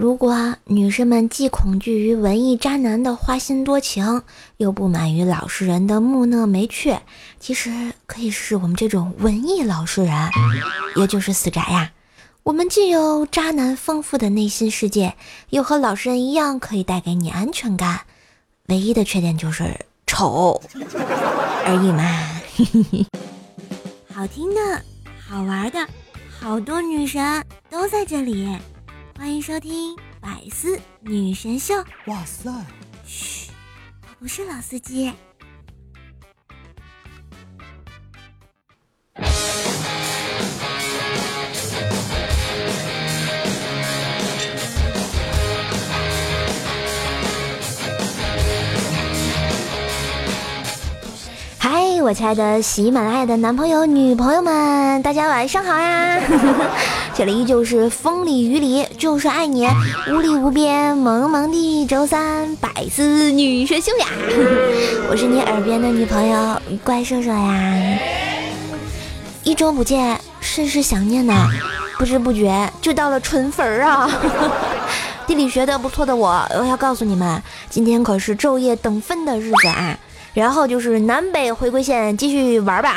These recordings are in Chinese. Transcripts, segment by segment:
如果女生们既恐惧于文艺渣男的花心多情，又不满于老实人的木讷没趣，其实可以试试我们这种文艺老实人，也就是死宅呀。我们既有渣男丰富的内心世界，又和老实人一样可以带给你安全感。唯一的缺点就是丑而已嘛。好听的、好玩的，好多女神都在这里。欢迎收听《百思女神秀》。哇塞！嘘，我不是老司机。嗨，我亲爱的喜马拉雅的男朋友、女朋友们，大家晚上好呀！这里依旧是风里雨里就是爱你，无里无边萌萌的周三百思女神秀呀！我是你耳边的女朋友怪兽兽呀！一周不见，甚是想念呢。不知不觉就到了春分儿啊！地理学的不错的我，我要告诉你们，今天可是昼夜等分的日子啊！然后就是南北回归线，继续玩吧。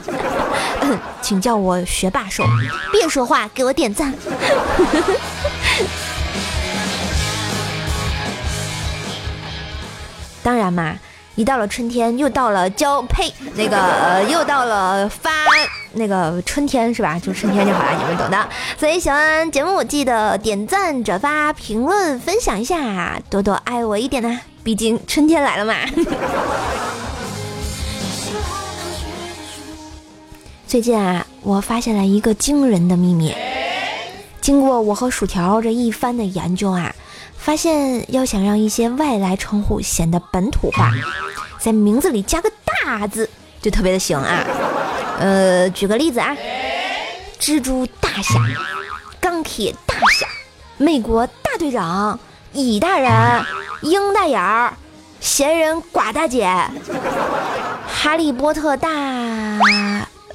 请叫我学霸兽，别说话，给我点赞。当然嘛，一到了春天，又到了交配，那个又到了发那个春天是吧？就春天就好了，你们懂的。所以喜欢节目记得点赞、转发、评论、分享一下，多多爱我一点呐。毕竟春天来了嘛。最近啊，我发现了一个惊人的秘密。经过我和薯条这一番的研究啊，发现要想让一些外来称呼显得本土化，在名字里加个大字就特别的行啊。呃，举个例子啊，蜘蛛大侠、钢铁大侠、美国大队长、乙大人、鹰大眼儿、闲人寡大姐、哈利波特大。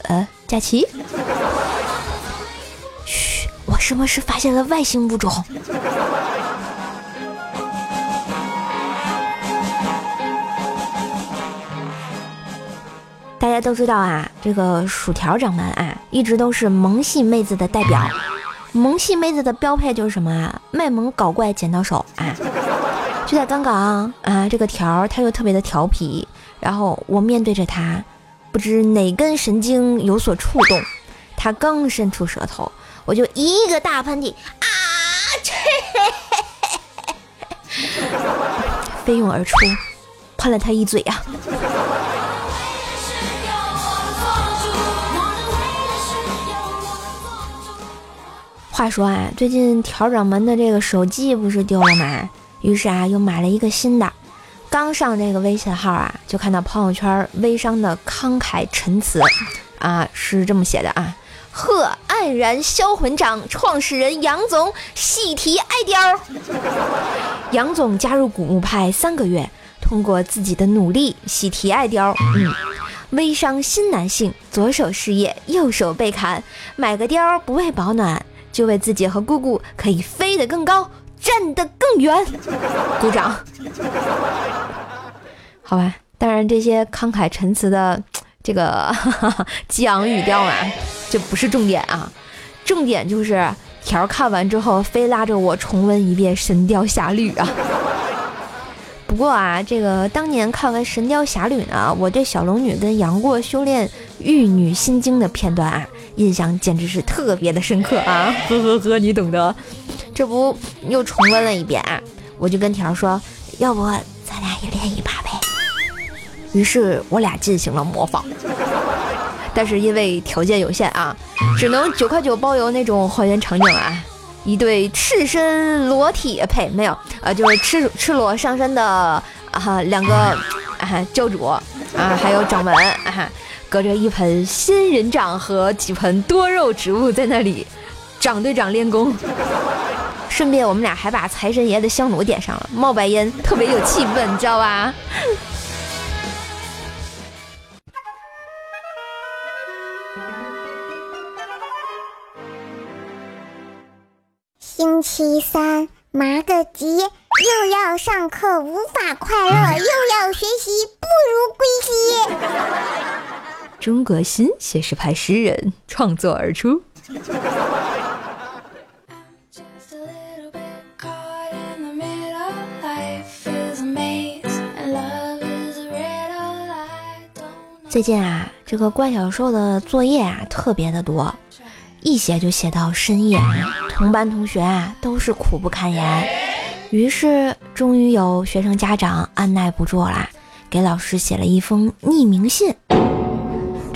呃，假期。嘘，我是不是发现了外星物种？大家都知道啊，这个薯条掌门啊，一直都是萌系妹子的代表。萌系妹子的标配就是什么啊？卖萌搞怪剪刀手啊！就在刚刚啊，这个条他又特别的调皮，然后我面对着他。不知哪根神经有所触动，他刚伸出舌头，我就一个大喷嚏啊！飞涌而出，喷了他一嘴啊！话说啊，最近调掌门的这个手机不是丢了吗？于是啊，又买了一个新的。刚上这个微信号啊，就看到朋友圈微商的慷慨陈词，啊，是这么写的啊：贺黯然销魂掌创始人杨总喜提爱貂。杨总加入古墓派三个月，通过自己的努力喜提爱貂。嗯，微商新男性，左手事业，右手被砍，买个貂不为保暖，就为自己和姑姑可以飞得更高。站得更远，鼓掌。好吧，当然这些慷慨陈词的这个 激昂语调嘛，这不是重点啊。重点就是条看完之后，非拉着我重温一遍《神雕侠侣》啊。不过啊，这个当年看完《神雕侠侣》呢，我对小龙女跟杨过修炼玉女心经的片段啊，印象简直是特别的深刻啊！呵呵呵，你懂得。这不又重温了一遍啊！我就跟条说，要不咱俩也练一把呗。于是我俩进行了模仿，但是因为条件有限啊，只能九块九包邮那种还原场景啊。一对赤身裸体，呸，没有，呃，就是赤赤裸上身的啊两个啊教主啊，还有掌门啊，隔着一盆仙人掌和几盆多肉植物在那里，掌对掌练功。顺便，我们俩还把财神爷的香炉点上了，冒白烟，特别有气氛，你知道吧？星期三，麻个急，又要上课无法快乐，又要学习不如归西。中国新写实派诗人创作而出。最近啊，这个怪小兽的作业啊特别的多，一写就写到深夜，同班同学啊都是苦不堪言。于是，终于有学生家长按耐不住了，给老师写了一封匿名信。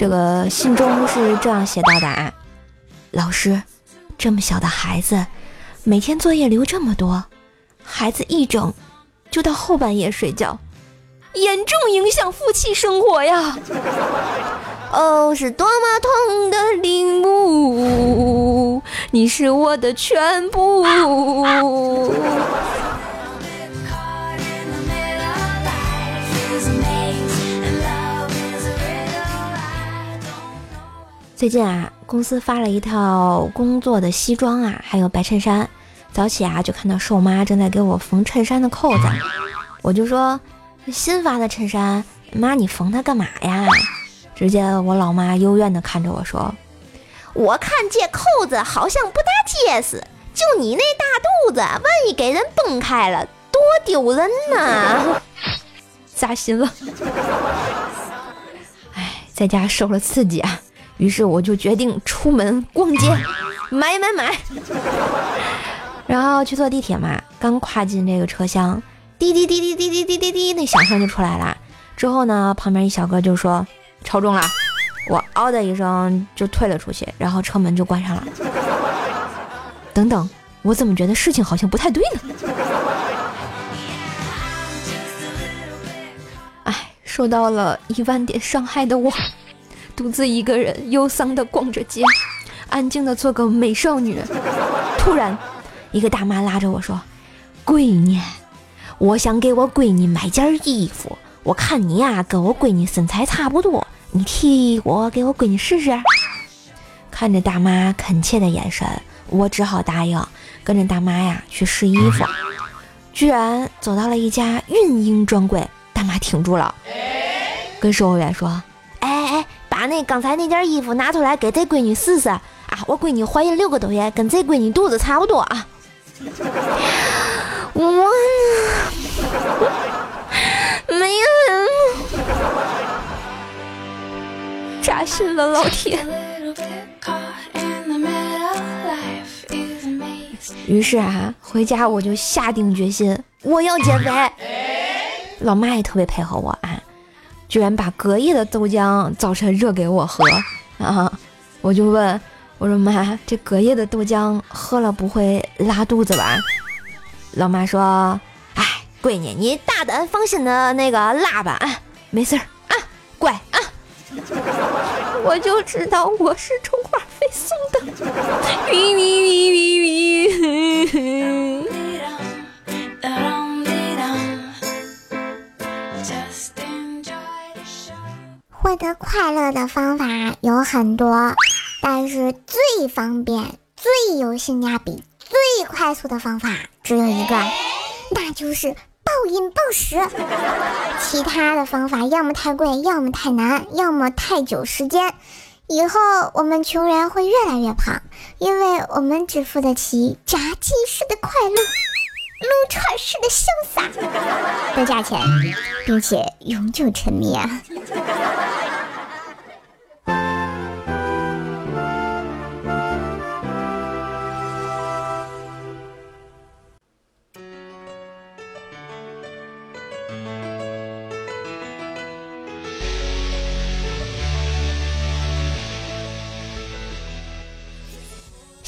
这个信中是这样写到的啊：老师，这么小的孩子，每天作业留这么多，孩子一整就到后半夜睡觉。严重影响夫妻生活呀！哦，是多么痛的领悟，你是我的全部。最近啊，公司发了一套工作的西装啊，还有白衬衫。早起啊，就看到瘦妈正在给我缝衬衫的扣子，我就说。新发的衬衫，妈，你缝它干嘛呀？只见我老妈幽怨地看着我说：“我看这扣子好像不大结实，就你那大肚子，万一给人崩开了，多丢人呐！” 扎心了。哎，在家受了刺激啊，于是我就决定出门逛街，买买买。然后去坐地铁嘛，刚跨进这个车厢。滴滴滴滴滴滴滴滴滴，那响声就出来了。之后呢，旁边一小哥就说超重了，我嗷的一声就退了出去，然后车门就关上了。等等，我怎么觉得事情好像不太对呢？哎，受到了一万点伤害的我，独自一个人忧伤的逛着街，安静的做个美少女。突然，一个大妈拉着我说：“闺女。”我想给我闺女买件衣服，我看你呀跟我闺女身材差不多，你替我给我闺女试试。看着大妈恳切的眼神，我只好答应，跟着大妈呀去试衣服。居然走到了一家孕婴专柜，大妈停住了，跟售货员说：“哎哎哎，把那刚才那件衣服拿出来给这闺女试试啊！我闺女怀孕六个多月，跟这闺女肚子差不多啊。”我没有，扎心了，老铁。于是啊，回家我就下定决心，我要减肥。老妈也特别配合我啊，居然把隔夜的豆浆早晨热给我喝啊！我就问我说妈，这隔夜的豆浆喝了不会拉肚子吧？老妈说：“哎，闺女，你大胆放心的那个拉吧，啊，没事儿啊，乖啊。我就知道我是充话费送的。获得快乐的方法有很多，但是最方便、最有性价比。最快速的方法只有一个，那就是暴饮暴食。其他的方法要么太贵，要么太难，要么太久时间。以后我们穷人会越来越胖，因为我们只付得起炸鸡式的快乐、撸串式的潇洒的价钱，并且永久沉迷啊。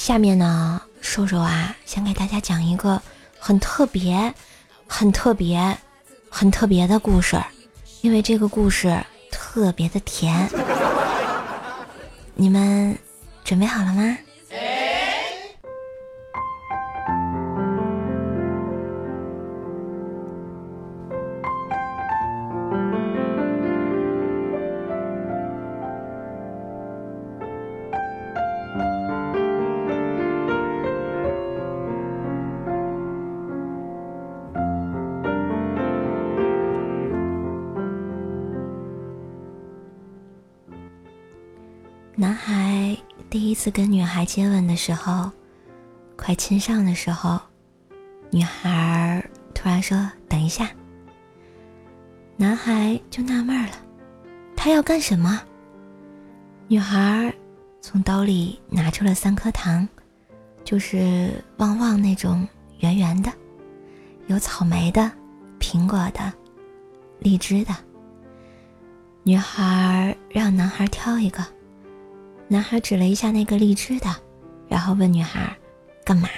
下面呢，瘦瘦啊，想给大家讲一个很特别、很特别、很特别的故事，因为这个故事特别的甜。你们准备好了吗？男孩第一次跟女孩接吻的时候，快亲上的时候，女孩突然说：“等一下。”男孩就纳闷了，他要干什么？女孩从兜里拿出了三颗糖，就是旺旺那种圆圆的，有草莓的、苹果的、荔枝的。女孩让男孩挑一个，男孩指了一下那个荔枝的，然后问女孩：“干嘛？”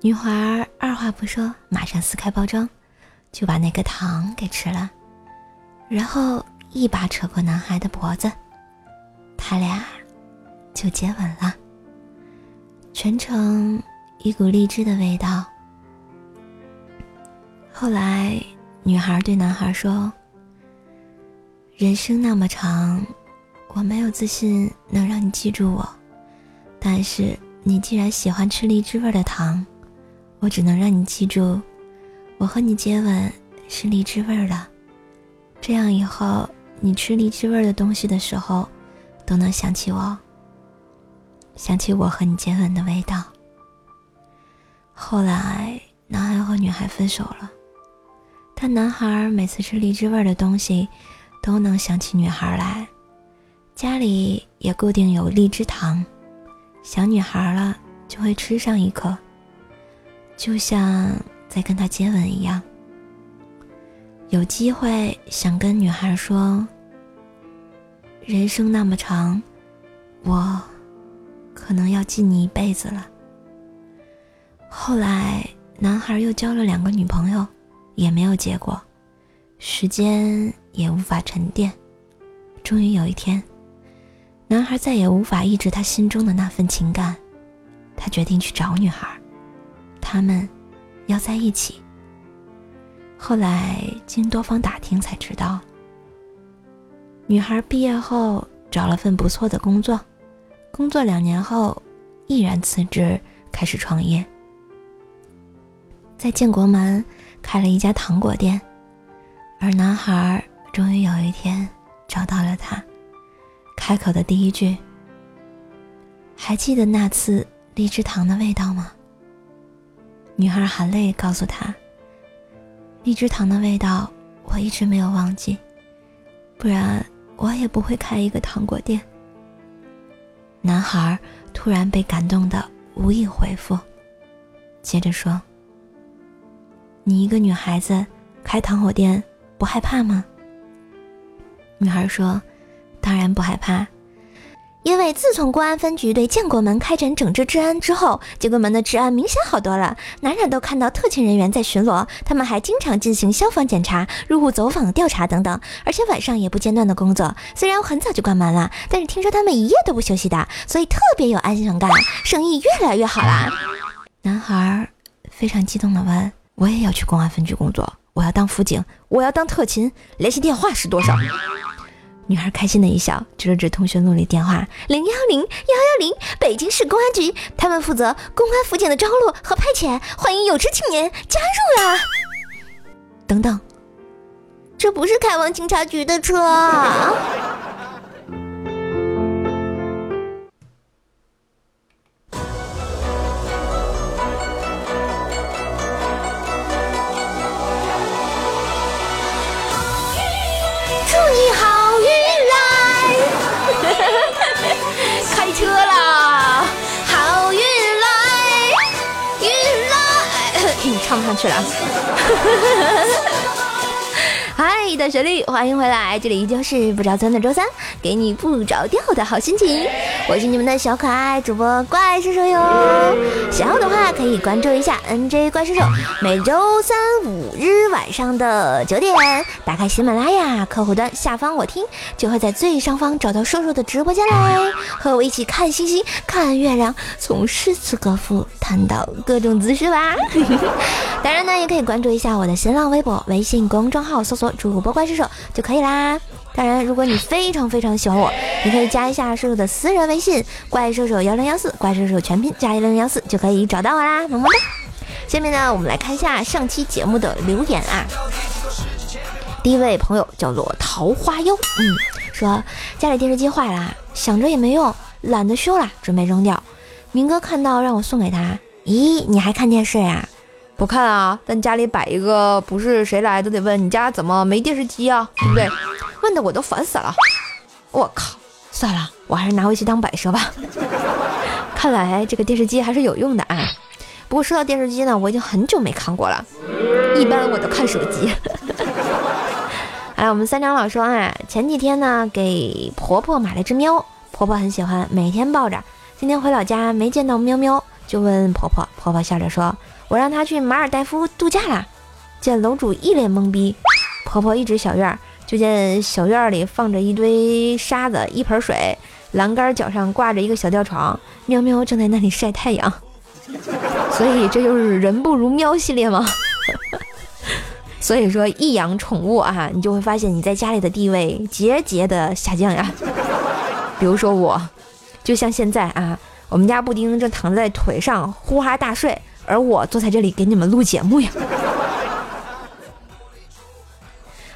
女孩二话不说，马上撕开包装。就把那个糖给吃了，然后一把扯过男孩的脖子，他俩就接吻了。全程一股荔枝的味道。后来，女孩对男孩说：“人生那么长，我没有自信能让你记住我，但是你既然喜欢吃荔枝味的糖，我只能让你记住。”我和你接吻是荔枝味的，这样以后你吃荔枝味的东西的时候，都能想起我，想起我和你接吻的味道。后来，男孩和女孩分手了，但男孩每次吃荔枝味的东西，都能想起女孩来，家里也固定有荔枝糖，小女孩了就会吃上一颗，就像。在跟他接吻一样，有机会想跟女孩说：“人生那么长，我可能要记你一辈子了。”后来，男孩又交了两个女朋友，也没有结果，时间也无法沉淀。终于有一天，男孩再也无法抑制他心中的那份情感，他决定去找女孩，他们。要在一起。后来经多方打听才知道，女孩毕业后找了份不错的工作，工作两年后毅然辞职，开始创业，在建国门开了一家糖果店。而男孩终于有一天找到了她，开口的第一句：“还记得那次荔枝糖的味道吗？”女孩含泪告诉他：“荔枝糖的味道，我一直没有忘记，不然我也不会开一个糖果店。”男孩突然被感动的无以回复，接着说：“你一个女孩子开糖果店不害怕吗？”女孩说：“当然不害怕。”因为自从公安分局对建国门开展整治治安之后，建国门的治安明显好多了，哪哪都看到特勤人员在巡逻，他们还经常进行消防检查、入户走访调查等等，而且晚上也不间断的工作。虽然我很早就关门了，但是听说他们一夜都不休息的，所以特别有安全感，生意越来越好啦。男孩非常激动的问：“我也要去公安分局工作，我要当辅警，我要当特勤，联系电话是多少？”女孩开心的一笑，指了指通讯录里电话：零幺零幺幺零，北京市公安局，他们负责公安辅警的招录和派遣，欢迎有志青年加入啊！等等，这不是开往警察局的车。上去了，嗨，大旋律，欢迎回来，这里依旧是不着村的周三，给你不着调的好心情，我是你们的小可爱主播怪兽兽哟，想要的话可以关注一下 NJ 怪兽兽，每周三五日晚上的九点，打开喜马拉雅客户端下方我听，就会在最上方找到兽兽的直播间来，和我一起看星星，看月亮，从诗词歌赋谈到各种姿势吧。当然呢，也可以关注一下我的新浪微博、微信公众号，搜索“主播怪兽手”就可以啦。当然，如果你非常非常喜欢我，你可以加一下射手的私人微信“怪兽手幺零幺四”，怪兽手全拼加幺零幺四就可以找到我啦，么么哒。下面呢，我们来看一下上期节目的留言啊。第一位朋友叫做桃花妖，嗯，说家里电视机坏了，想着也没用。懒得修了，准备扔掉。明哥看到让我送给他。咦，你还看电视呀？不看啊，但家里摆一个，不是谁来都得问你家怎么没电视机啊，对不对？问的我都烦死了。我靠，算了，我还是拿回去当摆设吧。看来这个电视机还是有用的啊。不过说到电视机呢，我已经很久没看过了，一般我都看手机。哎，我们三长老说啊，前几天呢给婆婆买了只喵，婆婆很喜欢，每天抱着。今天回老家没见到喵喵，就问婆婆，婆婆笑着说：“我让她去马尔代夫度假啦。”见楼主一脸懵逼，婆婆一指小院，就见小院里放着一堆沙子、一盆水，栏杆脚上挂着一个小吊床，喵喵正在那里晒太阳。所以这就是人不如喵系列吗？所以说一养宠物啊，你就会发现你在家里的地位节节的下降呀。比如说我，就像现在啊，我们家布丁正躺在腿上呼哈大睡，而我坐在这里给你们录节目呀。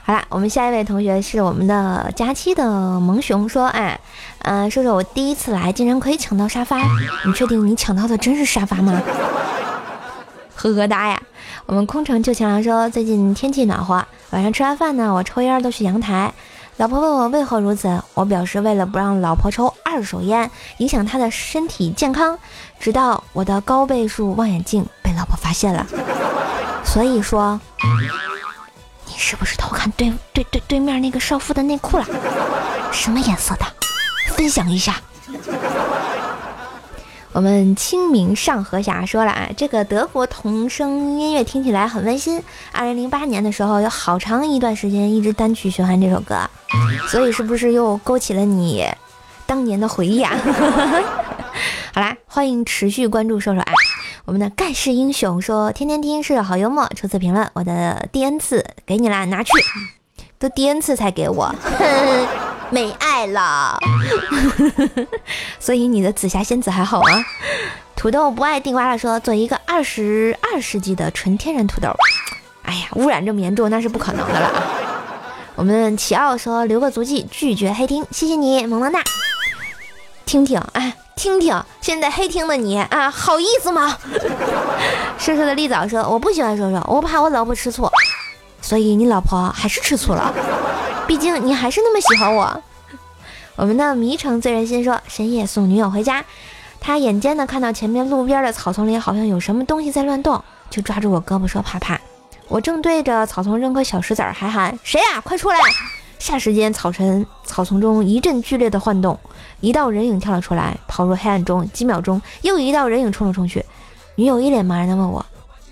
好了，我们下一位同学是我们的佳期的萌熊说，哎，嗯，说说我第一次来竟然可以抢到沙发，你确定你抢到的真是沙发吗？呵呵哒呀。我们空城旧情郎说，最近天气暖和，晚上吃完饭呢，我抽烟都去阳台。老婆问我为何如此，我表示为了不让老婆抽二手烟，影响她的身体健康。直到我的高倍数望远镜被老婆发现了，所以说。是不是偷看对对对对面那个少妇的内裤了？什么颜色的？分享一下。我们清明上河峡说了啊，这个德国童声音乐听起来很温馨。二零零八年的时候，有好长一段时间一直单曲循环这首歌，所以是不是又勾起了你当年的回忆啊？好啦，欢迎持续关注瘦瘦爱。我们的盖世英雄说：“天天听是好幽默。”初次评论，我的第 N 次给你啦，拿去。都第 N 次才给我，没爱了。所以你的紫霞仙子还好吗？土豆不爱地瓜了，说做一个二十二世纪的纯天然土豆。哎呀，污染这么严重，那是不可能的了。我们齐奥说留个足迹，拒绝黑听，谢谢你，萌萌哒。听听，哎。听听，现在黑听的你啊，好意思吗？瘦瘦的丽枣说：“我不喜欢瘦瘦，我怕我老婆吃醋，所以你老婆还是吃醋了。毕竟你还是那么喜欢我。”我们的迷城醉人心说：“深夜送女友回家，他眼尖的看到前面路边的草丛里好像有什么东西在乱动，就抓住我胳膊说怕怕。我正对着草丛扔颗小石子儿，还喊谁呀，快出来！霎时间，草尘草丛中一阵剧烈的晃动。”一道人影跳了出来，跑入黑暗中。几秒钟，又一道人影冲了冲去。女友一脸茫然地问我：“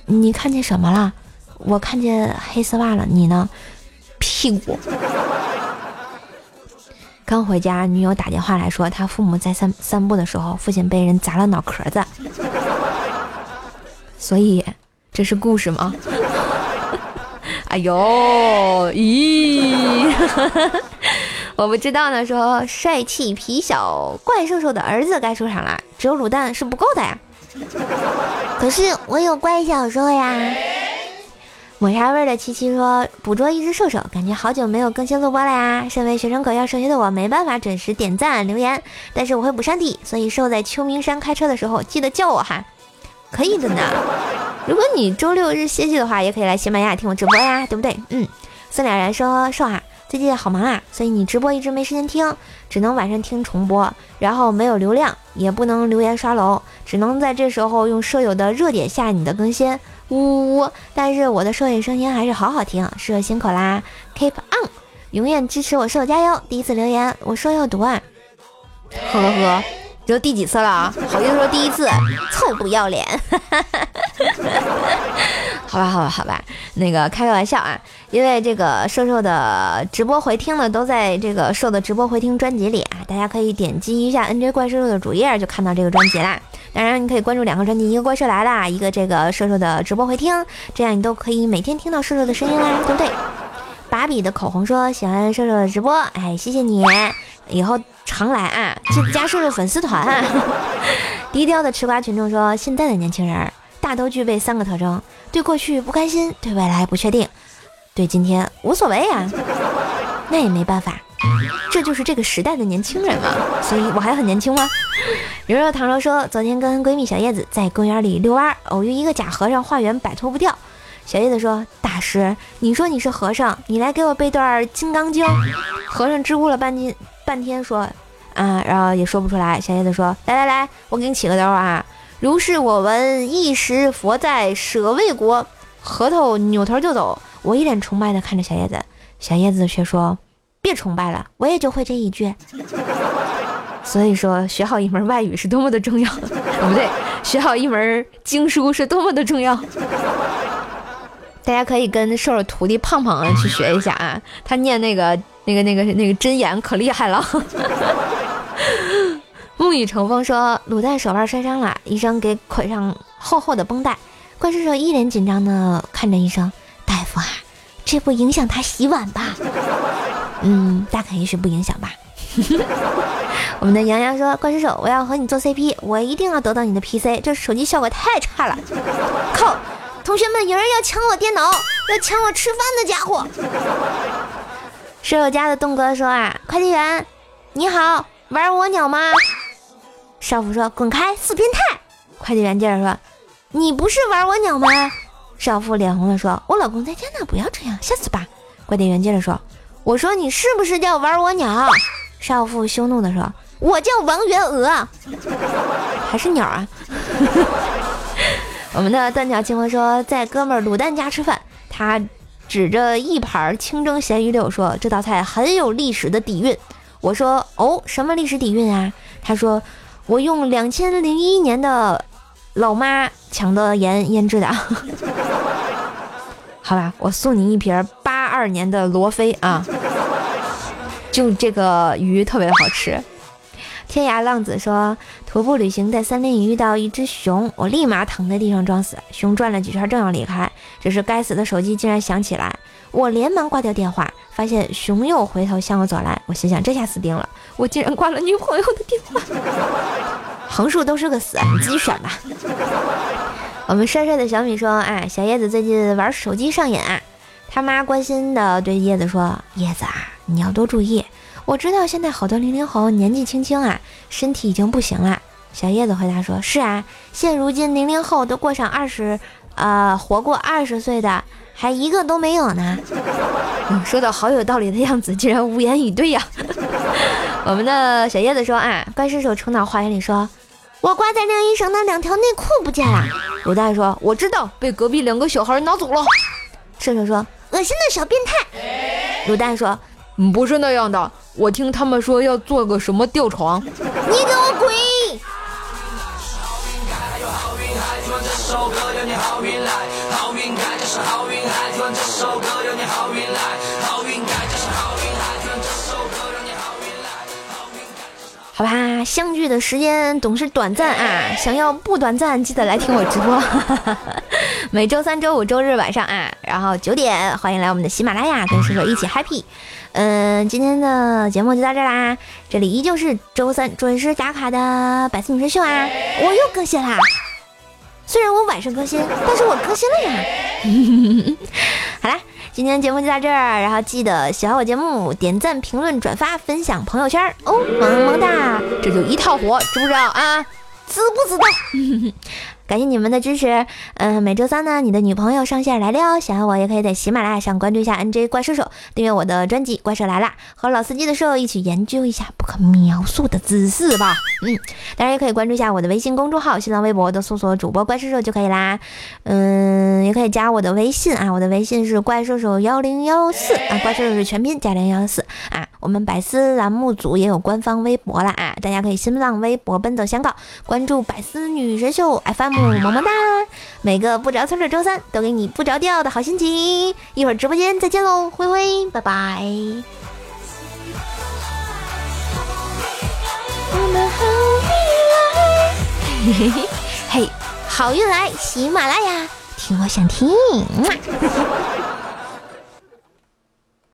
你看见什么了？”我看见黑丝袜了。你呢？屁股。刚回家，女友打电话来说，她父母在散散步的时候，父亲被人砸了脑壳子。所以，这是故事吗？哎呦，咦。我不知道呢。说帅气皮小怪兽兽的儿子该出场了，只有卤蛋是不够的呀。可是我有怪小兽呀。抹茶味的七七说，捕捉一只兽兽，感觉好久没有更新录播了呀。身为学生狗要上学的我，没办法准时点赞留言，但是我会补上的，所以兽在秋名山开车的时候记得叫我哈。可以的呢。如果你周六日歇息的话，也可以来喜马拉雅听我直播呀，对不对？嗯。孙了然说，瘦啊。最近好忙啊，所以你直播一直没时间听，只能晚上听重播，然后没有流量，也不能留言刷楼，只能在这时候用舍友的热点下你的更新，呜呜呜！但是我的舍友声音还是好好听，舍友辛苦啦，Keep on，永远支持我舍友加油！第一次留言，我说要读啊，呵呵，这第几次了啊？好意思说第一次，臭不要脸！好吧，好吧，好吧，那个开个玩笑啊，因为这个瘦瘦的直播回听呢，都在这个瘦的直播回听专辑里啊，大家可以点击一下 NJ 怪兽兽的主页，就看到这个专辑啦。当然，你可以关注两个专辑，一个怪兽来啦，一个这个瘦瘦的直播回听，这样你都可以每天听到瘦瘦的声音啦，对不对？芭比的口红说喜欢瘦瘦的直播，哎，谢谢你，以后常来啊，记得加瘦瘦粉丝团。低调的吃瓜群众说，现在的年轻人。大都具备三个特征：对过去不甘心，对未来不确定，对今天无所谓呀。那也没办法，这就是这个时代的年轻人嘛。所以我还很年轻吗？柔柔糖柔说，昨天跟闺蜜小叶子在公园里遛弯，偶遇一个假和尚化缘，摆脱不掉。小叶子说：“大师，你说你是和尚，你来给我背段《金刚经》。”和尚支吾了半天，半天说：“啊，然后也说不出来。”小叶子说：“来来来，我给你起个兜啊！如是我闻，一时佛在舍卫国。”核桃扭头就走。我一脸崇拜地看着小叶子，小叶子却说：“别崇拜了，我也就会这一句。”所以说，学好一门外语是多么的重要，不对，学好一门经书是多么的重要。大家可以跟瘦瘦徒弟胖胖去学一下啊，他念那个那个那个那个针眼可厉害了。沐雨成风说卤蛋手腕摔伤了，医生给捆上厚厚的绷带。怪叔叔一脸紧张的看着医生，大夫啊，这不影响他洗碗吧？嗯，大概率是不影响吧。我们的洋洋说，怪叔叔，我要和你做 CP，我一定要得到你的 PC，这手机效果太差了。靠！同学们，有人要抢我电脑，要抢我吃饭的家伙。舍友家的东哥说啊，快递员，你好，玩我鸟吗？少妇说，滚开，死变态。快递员接着说，你不是玩我鸟吗？少妇脸红了说，我老公在家呢，不要这样，下次吧。快递员接着说，我说你是不是叫玩我鸟？少妇羞怒的说，我叫王元娥，还是鸟啊？我们的断桥清风说，在哥们卤蛋家吃饭，他指着一盘清蒸咸鱼柳说：“这道菜很有历史的底蕴。”我说：“哦，什么历史底蕴啊？”他说：“我用两千零一年的老妈抢的盐腌制的。”好吧，我送你一瓶八二年的罗非啊，就这个鱼特别好吃。天涯浪子说，徒步旅行在森林里遇到一只熊，我立马躺在地上装死。熊转了几圈正要离开，这时该死的手机竟然响起来，我连忙挂掉电话，发现熊又回头向我走来。我心想，这下死定了，我竟然挂了女朋友的电话。横竖都是个死，你自己选吧。我们帅帅的小米说，哎，小叶子最近玩手机上瘾啊。他妈关心的对叶子说，叶子啊，你要多注意。我知道现在好多零零后年纪轻轻啊，身体已经不行了。小叶子回答说：“是啊，现如今零零后都过上二十，呃，活过二十岁的还一个都没有呢。”嗯说的好有道理的样子，竟然无言以对呀。我们的小叶子说：“啊，怪叔叔冲到花园里说，我挂在晾衣绳的两条内裤不见了。”卤蛋说：“我知道，被隔壁两个小孩拿走了。”射手说：“恶心的小变态。”卤蛋说：“不是那样的。”我听他们说要做个什么吊床，你给我滚！好吧，相聚的时间总是短暂啊，想要不短暂，记得来听我直播，每周三、周五、周日晚上啊，然后九点，欢迎来我们的喜马拉雅，跟叔叔一起 happy。嗯，今天的节目就到这啦，这里依旧是周三准时打卡的百思女神秀啊，我又更新啦，虽然我晚上更新，但是我更新了呀。好啦。今天节目就到这儿，然后记得喜欢我节目，点赞、评论、转发、分享朋友圈哦，萌萌哒，这就一套活，知不知道啊？知不知道？感谢你们的支持，嗯，每周三呢，你的女朋友上线来了哦。喜欢我也可以在喜马拉雅上关注一下 NJ 怪兽手，订阅我的专辑《怪兽来了》，和老司机的兽一起研究一下不可描述的姿势吧。嗯，当然也可以关注一下我的微信公众号、新浪微博的搜索主播怪兽兽就可以啦。嗯，也可以加我的微信啊，我的微信是怪兽手幺零幺四啊，怪兽兽是全拼加零幺四啊。我们百思栏目组也有官方微博了啊，大家可以新浪微博奔走相告，关注百思女神秀 FM。么么哒！每个不着村的周三都给你不着调的好心情。一会儿直播间再见喽，灰灰，拜拜。我们好运来，嘿嘿嘿，好运来，喜马拉雅，听我想听。